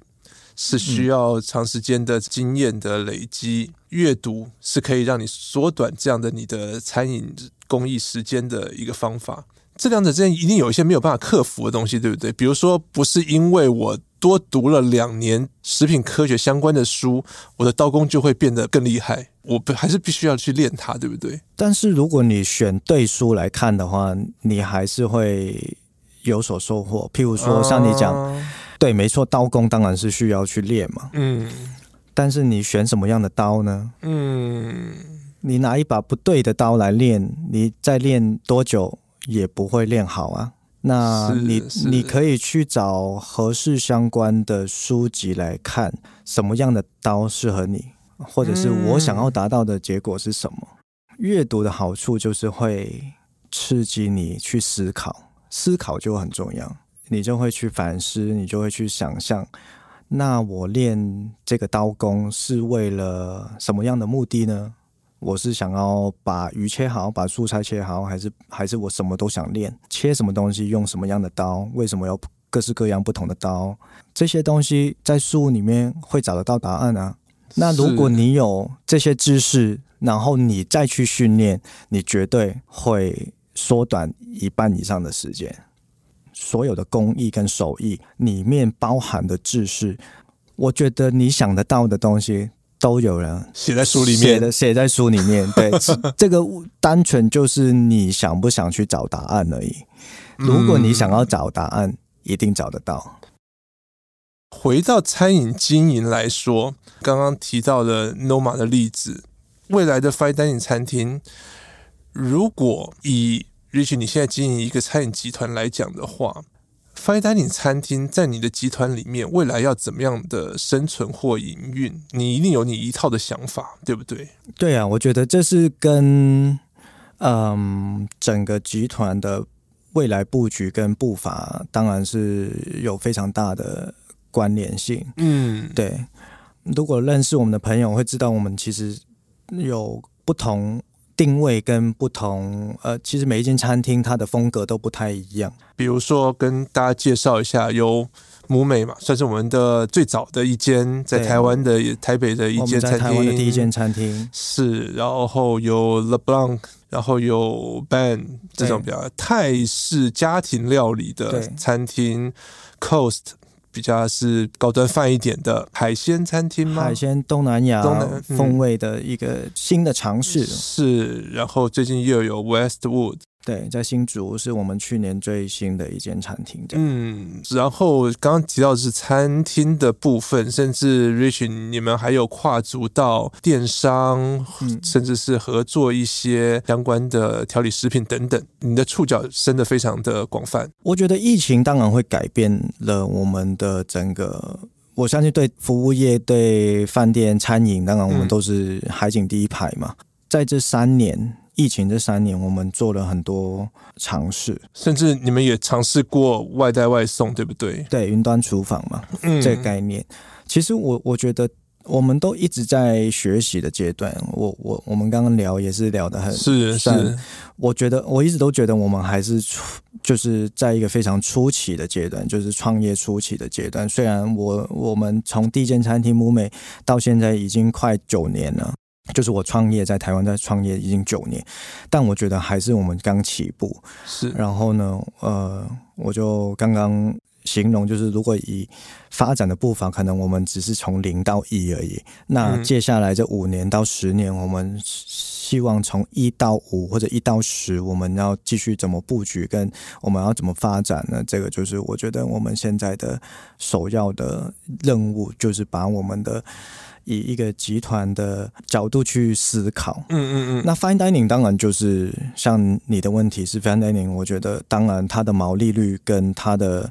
[SPEAKER 2] 是需要长时间的经验的累积，阅读是可以让你缩短这样的你的餐饮工艺时间的一个方法。这两者之间一定有一些没有办法克服的东西，对不对？比如说，不是因为我多读了两年食品科学相关的书，我的刀工就会变得更厉害。我还是必须要去练它，对不对？
[SPEAKER 1] 但是如果你选对书来看的话，你还是会有所收获。譬如说，像你讲。嗯对，没错，刀工当然是需要去练嘛。嗯，但是你选什么样的刀呢？嗯，你拿一把不对的刀来练，你再练多久也不会练好啊。那你你可以去找合适相关的书籍来看，什么样的刀适合你，或者是我想要达到的结果是什么？嗯，阅读的好处就是会刺激你去思考，思考就很重要。你就会去反思，你就会去想象，那我练这个刀工是为了什么样的目的呢？我是想要把鱼切好，把蔬菜切好，还是还是我什么都想练？切什么东西，用什么样的刀？为什么要各式各样不同的刀？这些东西在书里面会找得到答案啊。那如果你有这些知识，然后你再去训练，你绝对会缩短一半以上的时间。所有的工艺跟手艺里面包含的知识，我觉得你想得到的东西都有人
[SPEAKER 2] 写在书里面，
[SPEAKER 1] 写的写在书里面。对，这个单纯就是你想不想去找答案而已。如果你想要找答案，一定找得到。
[SPEAKER 2] 回到餐饮经营来说，刚刚提到了 Noma 的例子，未来的 Fine Dining 餐厅，如果以 Rich，你现在经营一个餐饮集团来讲的话，Fine Dining 餐厅在你的集团里面，未来要怎么样的生存或营运？你一定有你一套的想法，对不对？
[SPEAKER 1] 对啊，我觉得这是跟嗯整个集团的未来布局跟步伐，当然是有非常大的关联性。嗯，对。如果认识我们的朋友会知道，我们其实有不同。定位跟不同，呃，其实每一间餐厅它的风格都不太一样。
[SPEAKER 2] 比如说，跟大家介绍一下，有母美嘛，算是我们的最早的一间在台湾的台北的一间餐厅，
[SPEAKER 1] 台湾的第一间餐厅
[SPEAKER 2] 是。然后有 Le Blanc，然后有 Ben 这种比较泰式家庭料理的餐厅，Coast。比较是高端饭一点的海鲜餐厅吗？
[SPEAKER 1] 海鲜东南亚风味的一个新的尝试。
[SPEAKER 2] 是，然后最近又有 Westwood。
[SPEAKER 1] 对，在新竹是我们去年最新的一间餐厅。
[SPEAKER 2] 嗯，然后刚刚提到的是餐厅的部分，甚至 Rich，你们还有跨足到电商，嗯，甚至是合作一些相关的调理食品等等。你的触角伸的非常的广泛。
[SPEAKER 1] 我觉得疫情当然会改变了我们的整个我相信对服务业、对饭店、餐饮，当然我们都是海景第一排嘛。嗯、在这三年疫情这三年，我们做了很多尝试，
[SPEAKER 2] 甚至你们也尝试过外带外送，对不对？
[SPEAKER 1] 对，云端厨房嘛，嗯、这个概念。其实我我觉得。我们都一直在学习的阶段，我我我们刚刚聊也是聊得很
[SPEAKER 2] 是是，
[SPEAKER 1] 我觉得我一直都觉得我们还是初就是在一个非常初期的阶段，就是创业初期的阶段。虽然我我们从第一间餐厅 MOOMAY 到现在已经快九年了，就是我创业在台湾在创业已经九年，但我觉得还是我们刚起步。
[SPEAKER 2] 是，
[SPEAKER 1] 然后呢，呃，我就刚刚。形容就是，如果以发展的步伐，可能我们只是从零到一而已。那接下来这五年到十年，我们希望从一到五或者一到十，我们要继续怎么布局，跟我们要怎么发展呢？这个就是我觉得我们现在的首要的任务，就是把我们的。以一个集团的角度去思考，嗯嗯嗯，那 Fine Dining 当然就是像你的问题是 Fine Dining，我觉得当然它的毛利率跟它的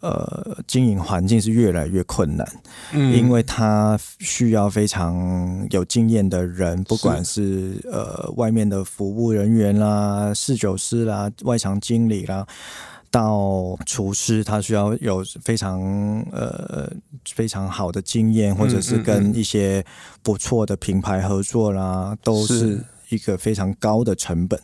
[SPEAKER 1] 呃经营环境是越来越困难，嗯，因为它需要非常有经验的人，不管是呃外面的服务人员啦、侍酒师啦、外场经理啦。到厨师，他需要有非常呃非常好的经验，或者是跟一些不错的品牌合作啦，嗯嗯嗯，都是一个非常高的成本。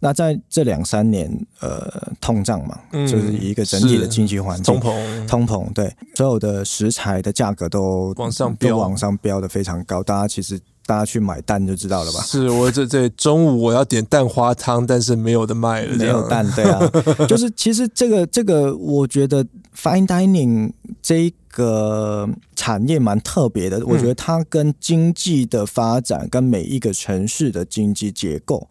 [SPEAKER 1] 那在这两三年，呃，通胀嘛，嗯、就是一个整体的经济环境，通膨，通膨，对，所有的食材的价格都
[SPEAKER 2] 往上
[SPEAKER 1] 飙，往上飙的非常高，大家其实。大家去买蛋就知道了吧？
[SPEAKER 2] 是我这这中午我要点蛋花汤，但是没有的卖了，
[SPEAKER 1] 没有蛋，对啊，就是其实这个这个，我觉得 Fine Dining 这个产业蛮特别的。我觉得它跟经济的发展，跟每一个城市的经济结构，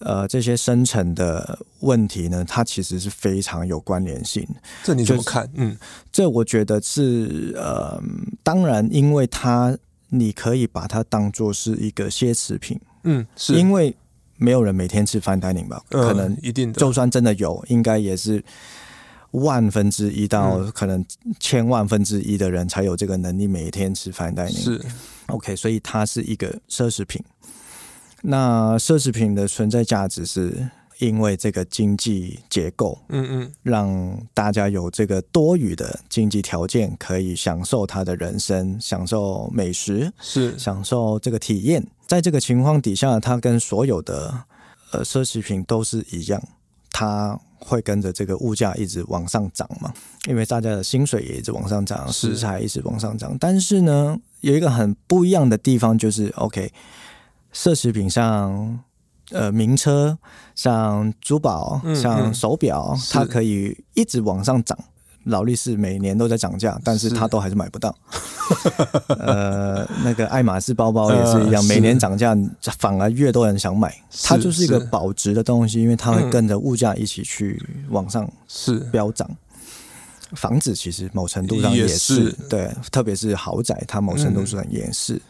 [SPEAKER 1] 呃，这些深层的问题呢，它其实是非常有关联性。
[SPEAKER 2] 这你怎么看？嗯，
[SPEAKER 1] 这我觉得是呃，当然，因为它。你可以把它当做是一个奢侈品，
[SPEAKER 2] 嗯，是
[SPEAKER 1] 因为没有人每天吃 fine dining 吧？嗯、可能
[SPEAKER 2] 一定的，
[SPEAKER 1] 就算真的有，应该也是万分之一到可能千万分之一的人才有这个能力每天吃 fine dining。
[SPEAKER 2] 是
[SPEAKER 1] OK，所以它是一个奢侈品。那奢侈品的存在价值是。因为这个经济结构，嗯嗯，让大家有这个多余的经济条件，可以享受他的人生，享受美食，
[SPEAKER 2] 是
[SPEAKER 1] 享受这个体验。在这个情况底下，它跟所有的呃奢侈品都是一样，它会跟着这个物价一直往上涨嘛。因为大家的薪水也一直往上涨，食材一直往上涨。但是呢，有一个很不一样的地方，就是 OK，奢侈品上。呃，名车像珠宝、像手表，它可以一直往上涨。劳力士每年都在涨价，但是它都还是买不到。呃，那个爱马仕包包也是一样，呃、每年涨价，反而越多人想买。它就是一个保值的东西，因为它会跟着物价一起去往上是飙涨。房子其实某程度上也是，也是对，特别是豪宅，它某程度上也是。嗯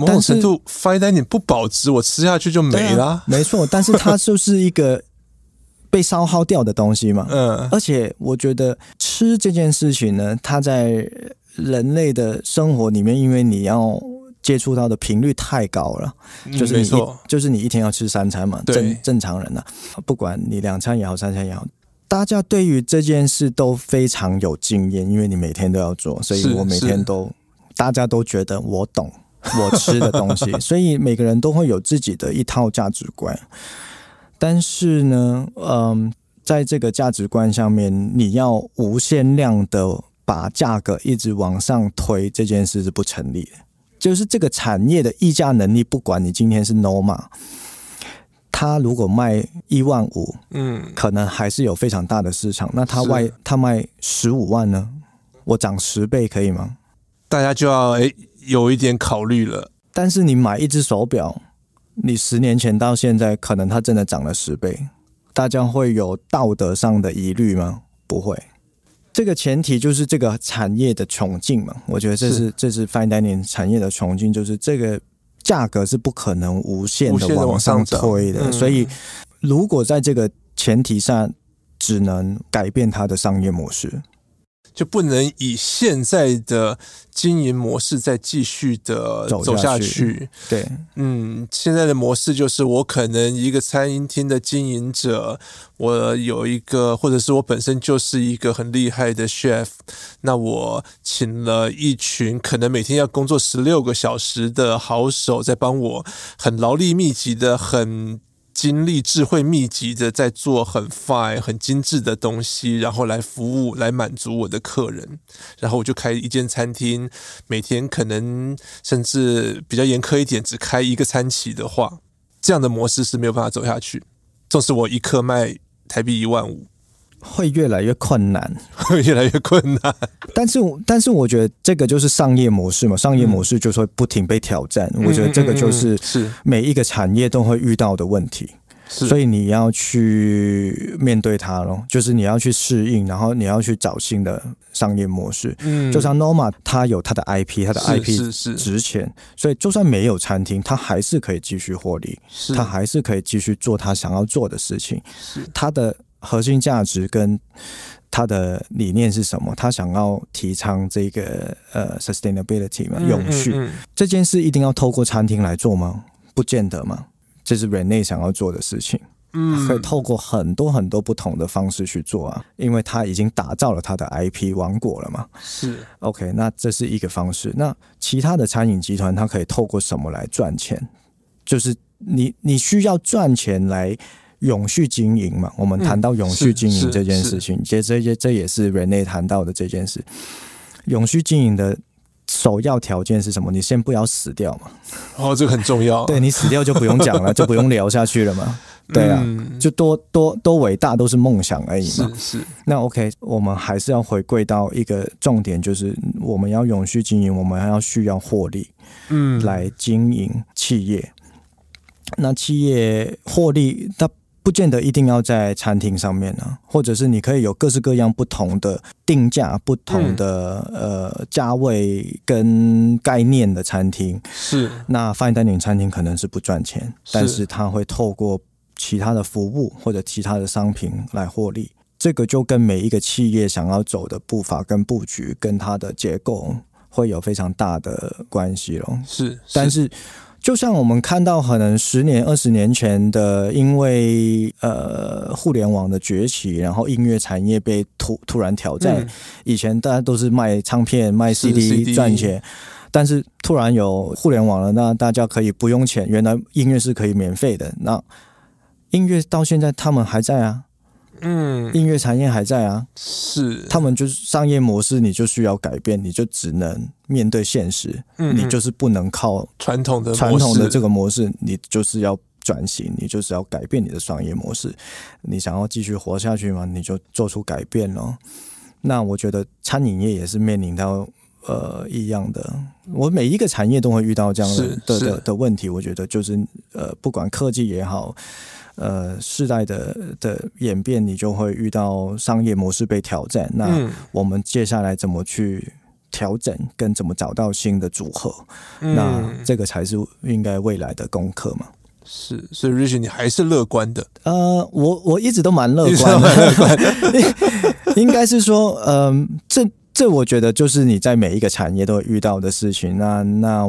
[SPEAKER 2] 某种程度，fine dining 不保值，我吃下去就没了。
[SPEAKER 1] 啊、没错，但是它就是一个被消耗掉的东西嘛。嗯，而且我觉得吃这件事情呢，它在人类的生活里面，因为你要接触到的频率太高了，就是你，就是你一天要吃三餐嘛。正正常人呢、啊，不管你两餐也好，三餐也好，大家对于这件事都非常有经验，因为你每天都要做，所以我每天都，大家都觉得我懂。我吃的东西，所以每个人都会有自己的一套价值观。但是呢，嗯，在这个价值观上面，你要无限量的把价格一直往上推，这件事是不成立的。就是这个产业的议价能力，不管你今天是 Noma，他如果卖一万五，嗯，可能还是有非常大的市场。那他外他卖十五万呢？我涨十倍可以吗？
[SPEAKER 2] 大家就要诶。有一点考虑了，
[SPEAKER 1] 但是你买一只手表，你十年前到现在，可能它真的涨了十倍，大家会有道德上的疑虑吗？不会。这个前提就是这个产业的穷尽嘛。我觉得这是，是这是 Fine Dining 产业的穷尽，就是这个价格是不可能无限的往上推的。的嗯、所以，如果在这个前提下，只能改变它的商业模式。
[SPEAKER 2] 就不能以现在的经营模式再继续的走下去。
[SPEAKER 1] 对，
[SPEAKER 2] 嗯，现在的模式就是我可能一个餐饮厅的经营者，我有一个，或者是我本身就是一个很厉害的 chef，那我请了一群可能每天要工作十六个小时的好手，在帮我很劳力密集的很。精力、智慧、密集的在做很 fine、很精致的东西，然后来服务、来满足我的客人。然后我就开一间餐厅，每天可能甚至比较严苛一点，只开一个餐期的话，这样的模式是没有办法走下去。纵使我一客卖台币一万五。
[SPEAKER 1] 会越来越困难，
[SPEAKER 2] 会越来越困难。
[SPEAKER 1] 但是，但是我觉得这个就是商业模式嘛，商业模式就是会不停被挑战。嗯、我觉得这个就是是每一个产业都会遇到的问题，所以你要去面对它咯，就是你要去适应，然后你要去找新的商业模式。嗯，就像 Noma，它有它的 IP，它的 IP 是值钱，所以就算没有餐厅，它还是可以继续获利，它还是可以继续做它想要做的事情。它的。核心价值跟他的理念是什么？他想要提倡这个呃 sustainability 嘛，永续、嗯嗯嗯、这件事一定要透过餐厅来做吗？不见得嘛，这是 Rene 想要做的事情。嗯，可以透过很多很多不同的方式去做啊，因为他已经打造了他的 IP 王国了嘛。
[SPEAKER 2] 是
[SPEAKER 1] OK，那这是一个方式。那其他的餐饮集团，它可以透过什么来赚钱？就是你你需要赚钱来。永续经营嘛，我们谈到永续经营这件事情，其实这这这也是 Rene 谈到的这件事。永续经营的首要条件是什么？你先不要死掉嘛。
[SPEAKER 2] 哦，这个很重要。
[SPEAKER 1] 对，你死掉就不用讲了，就不用聊下去了嘛。对啊，就多多多伟大都是梦想而已嘛。
[SPEAKER 2] 是是。
[SPEAKER 1] 那 OK，我们还是要回归到一个重点，就是我们要永续经营，我们还要需要获利，嗯，来经营企业。那企业获利，它。不见得一定要在餐厅上面呢，或者是你可以有各式各样不同的定价、不同的呃价位跟概念的餐厅。
[SPEAKER 2] 是，
[SPEAKER 1] 那 Fine Dining 餐厅可能是不赚钱，但是它会透过其他的服务或者其他的商品来获利。这个就跟每一个企业想要走的步伐跟布局跟它的结构会有非常大的关系了。
[SPEAKER 2] 是，
[SPEAKER 1] 但是。就像我们看到，可能十年、二十年前的，因为呃互联网的崛起，然后音乐产业被突突然挑战。嗯、以前大家都是卖唱片、卖 CD 赚钱，但是突然有互联网了，那大家可以不用钱。原来音乐是可以免费的，那音乐到现在他们还在啊。嗯，音乐产业还在啊，
[SPEAKER 2] 是
[SPEAKER 1] 他们就是商业模式，你就需要改变，你就只能面对现实，嗯，你就是不能靠
[SPEAKER 2] 传统的
[SPEAKER 1] 传统的这个模式，你就是要转型，你就是要改变你的商业模式，你想要继续活下去吗？你就做出改变了。那我觉得餐饮业也是面临到呃一样的，我每一个产业都会遇到这样的的的的问题，我觉得就是呃不管科技也好。呃，世代的的演变，你就会遇到商业模式被挑战。那我们接下来怎么去调整，跟怎么找到新的组合？嗯、那这个才是应该未来的功课嘛。
[SPEAKER 2] 是，所以 Rich，你还是乐观的。
[SPEAKER 1] 呃，我我一直都蛮乐观的。应该是说，嗯、呃，这这我觉得就是你在每一个产业都会遇到的事情。那那。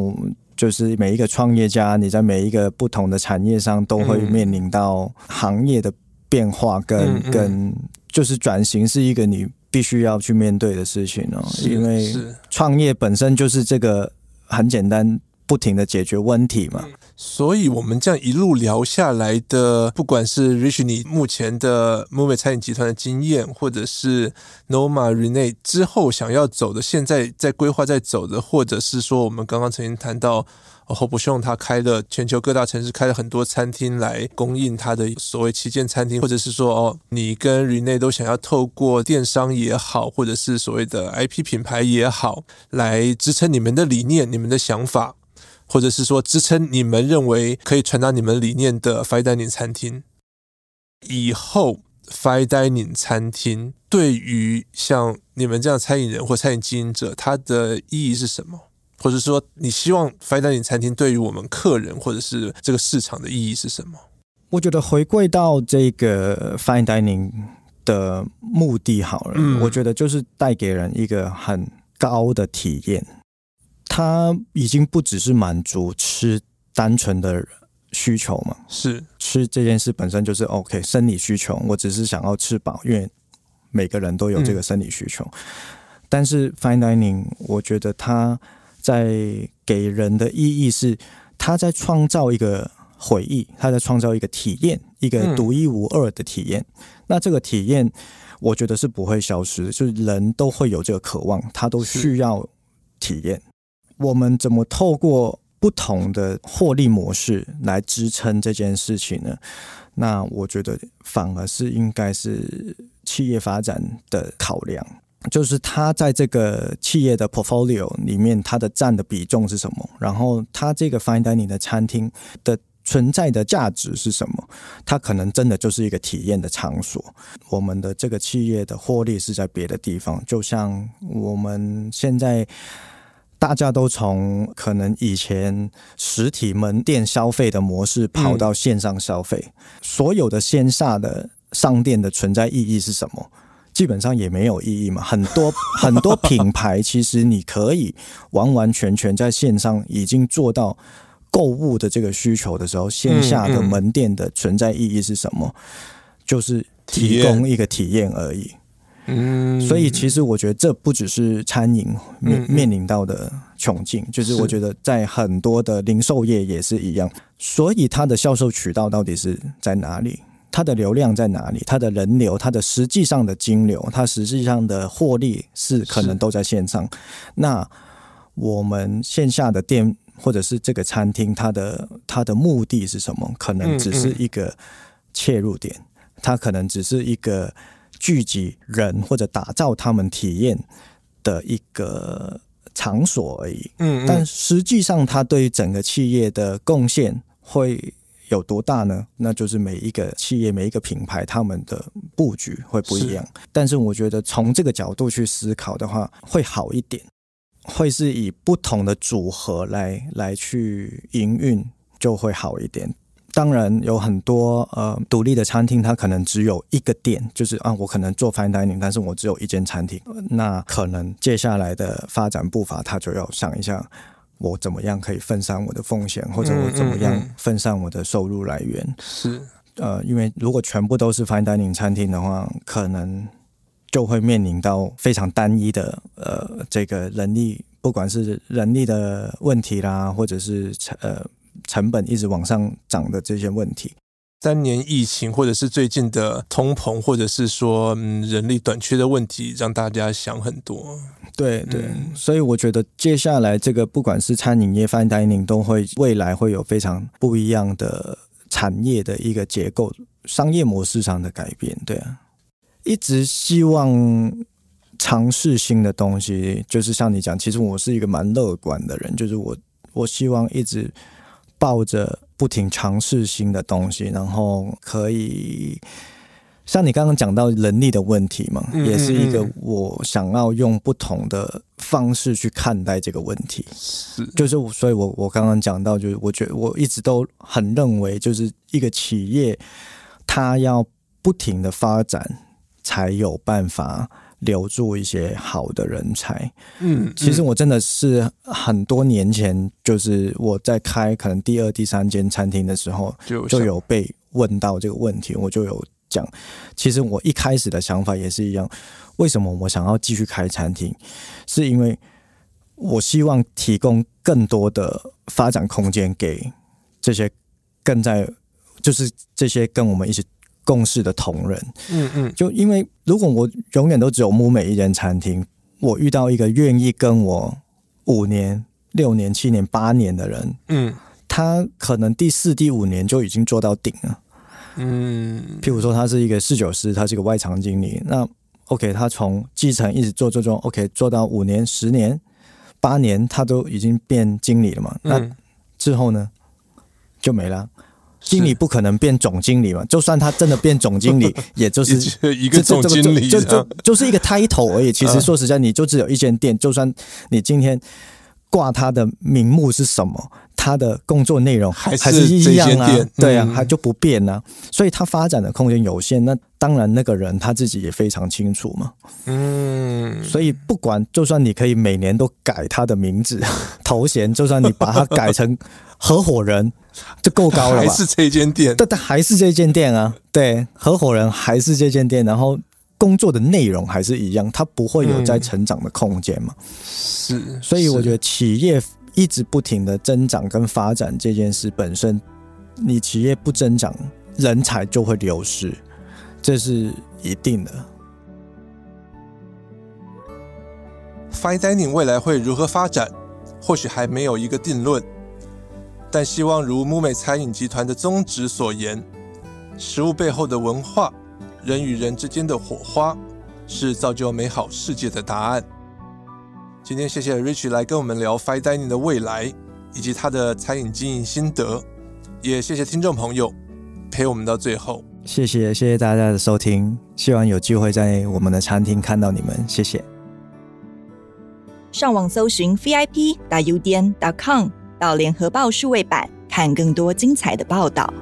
[SPEAKER 1] 就是每一个创业家，你在每一个不同的产业上都会面临到行业的变化跟，跟、嗯嗯、跟就是转型是一个你必须要去面对的事情哦。因为创业本身就是这个很简单，不停的解决问题嘛。
[SPEAKER 2] 所以，我们这样一路聊下来的，不管是 Rich 你目前的 Movie 餐饮集团的经验，或者是 Noma Rene 之后想要走的，现在在规划在走的，或者是说我们刚刚曾经谈到后不用他开了全球各大城市开了很多餐厅来供应他的所谓旗舰餐厅，或者是说哦，你跟 Rene 都想要透过电商也好，或者是所谓的 IP 品牌也好，来支撑你们的理念、你们的想法。或者是说支撑你们认为可以传达你们理念的 Fine Dining 餐厅，以后 Fine Dining 餐厅对于像你们这样餐饮人或餐饮经营者，它的意义是什么？或者说你希望 Fine Dining 餐厅对于我们客人或者是这个市场的意义是什么？
[SPEAKER 1] 我觉得回归到这个 Fine Dining 的目的好了，嗯、我觉得就是带给人一个很高的体验。它已经不只是满足吃单纯的需求嘛，
[SPEAKER 2] 是
[SPEAKER 1] 吃这件事本身就是 OK 生理需求，我只是想要吃饱，因为每个人都有这个生理需求。嗯、但是 Fine Dining，我觉得它在给人的意义是，它在创造一个回忆，它在创造一个体验，一个独一无二的体验。嗯、那这个体验，我觉得是不会消失的，就是人都会有这个渴望，他都需要体验。我们怎么透过不同的获利模式来支撑这件事情呢？那我觉得反而是应该是企业发展的考量，就是它在这个企业的 portfolio 里面，它的占的比重是什么？然后它这个 fine dining 的餐厅的存在的价值是什么？它可能真的就是一个体验的场所。我们的这个企业的获利是在别的地方，就像我们现在。大家都从可能以前实体门店消费的模式跑到线上消费，所有的线下的商店的存在意义是什么？基本上也没有意义嘛。很多 很多品牌其实你可以完完全全在线上已经做到购物的这个需求的时候，线下的门店的存在意义是什么？就是提供一个体验而已。嗯，所以其实我觉得这不只是餐饮面面临到的窘境，就是我觉得在很多的零售业也是一样。所以它的销售渠道到底是在哪里？它的流量在哪里？它的人流，它的实际上的金流，它实际上的获利是可能都在线上。那我们线下的店或者是这个餐厅，它的它的目的是什么？可能只是一个切入点，它可能只是一个。聚集人或者打造他们体验的一个场所而已。嗯，但实际上，它对于整个企业的贡献会有多大呢？那就是每一个企业、每一个品牌，他们的布局会不一样。但是，我觉得从这个角度去思考的话，会好一点，会是以不同的组合来来去营运，就会好一点。当然有很多呃独立的餐厅，它可能只有一个店，就是啊，我可能做 fine dining，但是我只有一间餐厅，那可能接下来的发展步伐，他就要想一下，我怎么样可以分散我的风险，或者我怎么样分散我的收入来源。是呃，因为如果全部都是 fine dining 餐厅的话，可能就会面临到非常单一的呃这个人力，不管是人力的问题啦，或者是呃。成本一直往上涨的这些问题，
[SPEAKER 2] 三年疫情，或者是最近的通膨，或者是说嗯人力短缺的问题，让大家想很多。
[SPEAKER 1] 对对，嗯、所以我觉得接下来这个不管是餐饮业、fine dining 都会未来会有非常不一样的产业的一个结构、商业模式上的改变。对啊，一直希望尝试新的东西，就是像你讲，其实我是一个蛮乐观的人，就是我我希望一直。抱着不停尝试新的东西，然后可以像你刚刚讲到能力的问题嘛，嗯嗯嗯，也是一个我想要用不同的方式去看待这个问题。是，就是所以我我刚刚讲到，就是我觉得我一直都很认为，就是一个企业它要不停的发展，才有办法。留住一些好的人才，嗯，其实我真的是很多年前，就是我在开可能第二、第三间餐厅的时候，就就有被问到这个问题，我就有讲，其实我一开始的想法也是一样，为什么我想要继续开餐厅，是因为我希望提供更多的发展空间给这些更在，就是这些跟我们一起。共事的同仁，嗯嗯，就因为如果我永远都只有木美一间餐厅，我遇到一个愿意跟我五年、六年、七年、八年的人，嗯，他可能第四、第五年就已经做到顶了，嗯，譬如说他是一个侍酒师，他是一个外场经理，那 OK，他从基层一直做做做，OK，做到五年、十年、八年，他都已经变经理了嘛，那之后呢？就没了。经理不可能变总经理嘛？就算他真的变总经理，也就是
[SPEAKER 2] 一个总经理，
[SPEAKER 1] 就就就是一个 title 而已。其实说实在，你就只有一间店，就算你今天挂他的名目是什么，他的工作内容还是一样啊，嗯、对啊，他就不变啊，所以他发展的空间有限。那当然，那个人他自己也非常清楚嘛。嗯，所以不管，就算你可以每年都改他的名字 头衔，就算你把它改成合伙人，就够高了吧？
[SPEAKER 2] 还是这间店？
[SPEAKER 1] 对，但还是这间店啊。对，合伙人还是这间店，然后工作的内容还是一样，他不会有在成长的空间嘛。
[SPEAKER 2] 是，
[SPEAKER 1] 所以我觉得企业。一直不停的增长跟发展这件事本身，你企业不增长，人才就会流失，这是一定的。
[SPEAKER 2] Fine Dining 未来会如何发展，或许还没有一个定论，但希望如木美餐饮集团的宗旨所言，食物背后的文化，人与人之间的火花，是造就美好世界的答案。今天谢谢 Rich 来跟我们聊 Fine Dining 的未来以及他的餐饮经营心得，也谢谢听众朋友陪我们到最后。
[SPEAKER 1] 谢谢谢谢大家的收听，希望有机会在我们的餐厅看到你们，谢谢。
[SPEAKER 3] 上网搜寻 VIP 大 U 点 .com 到联合报数位版看更多精彩的报道。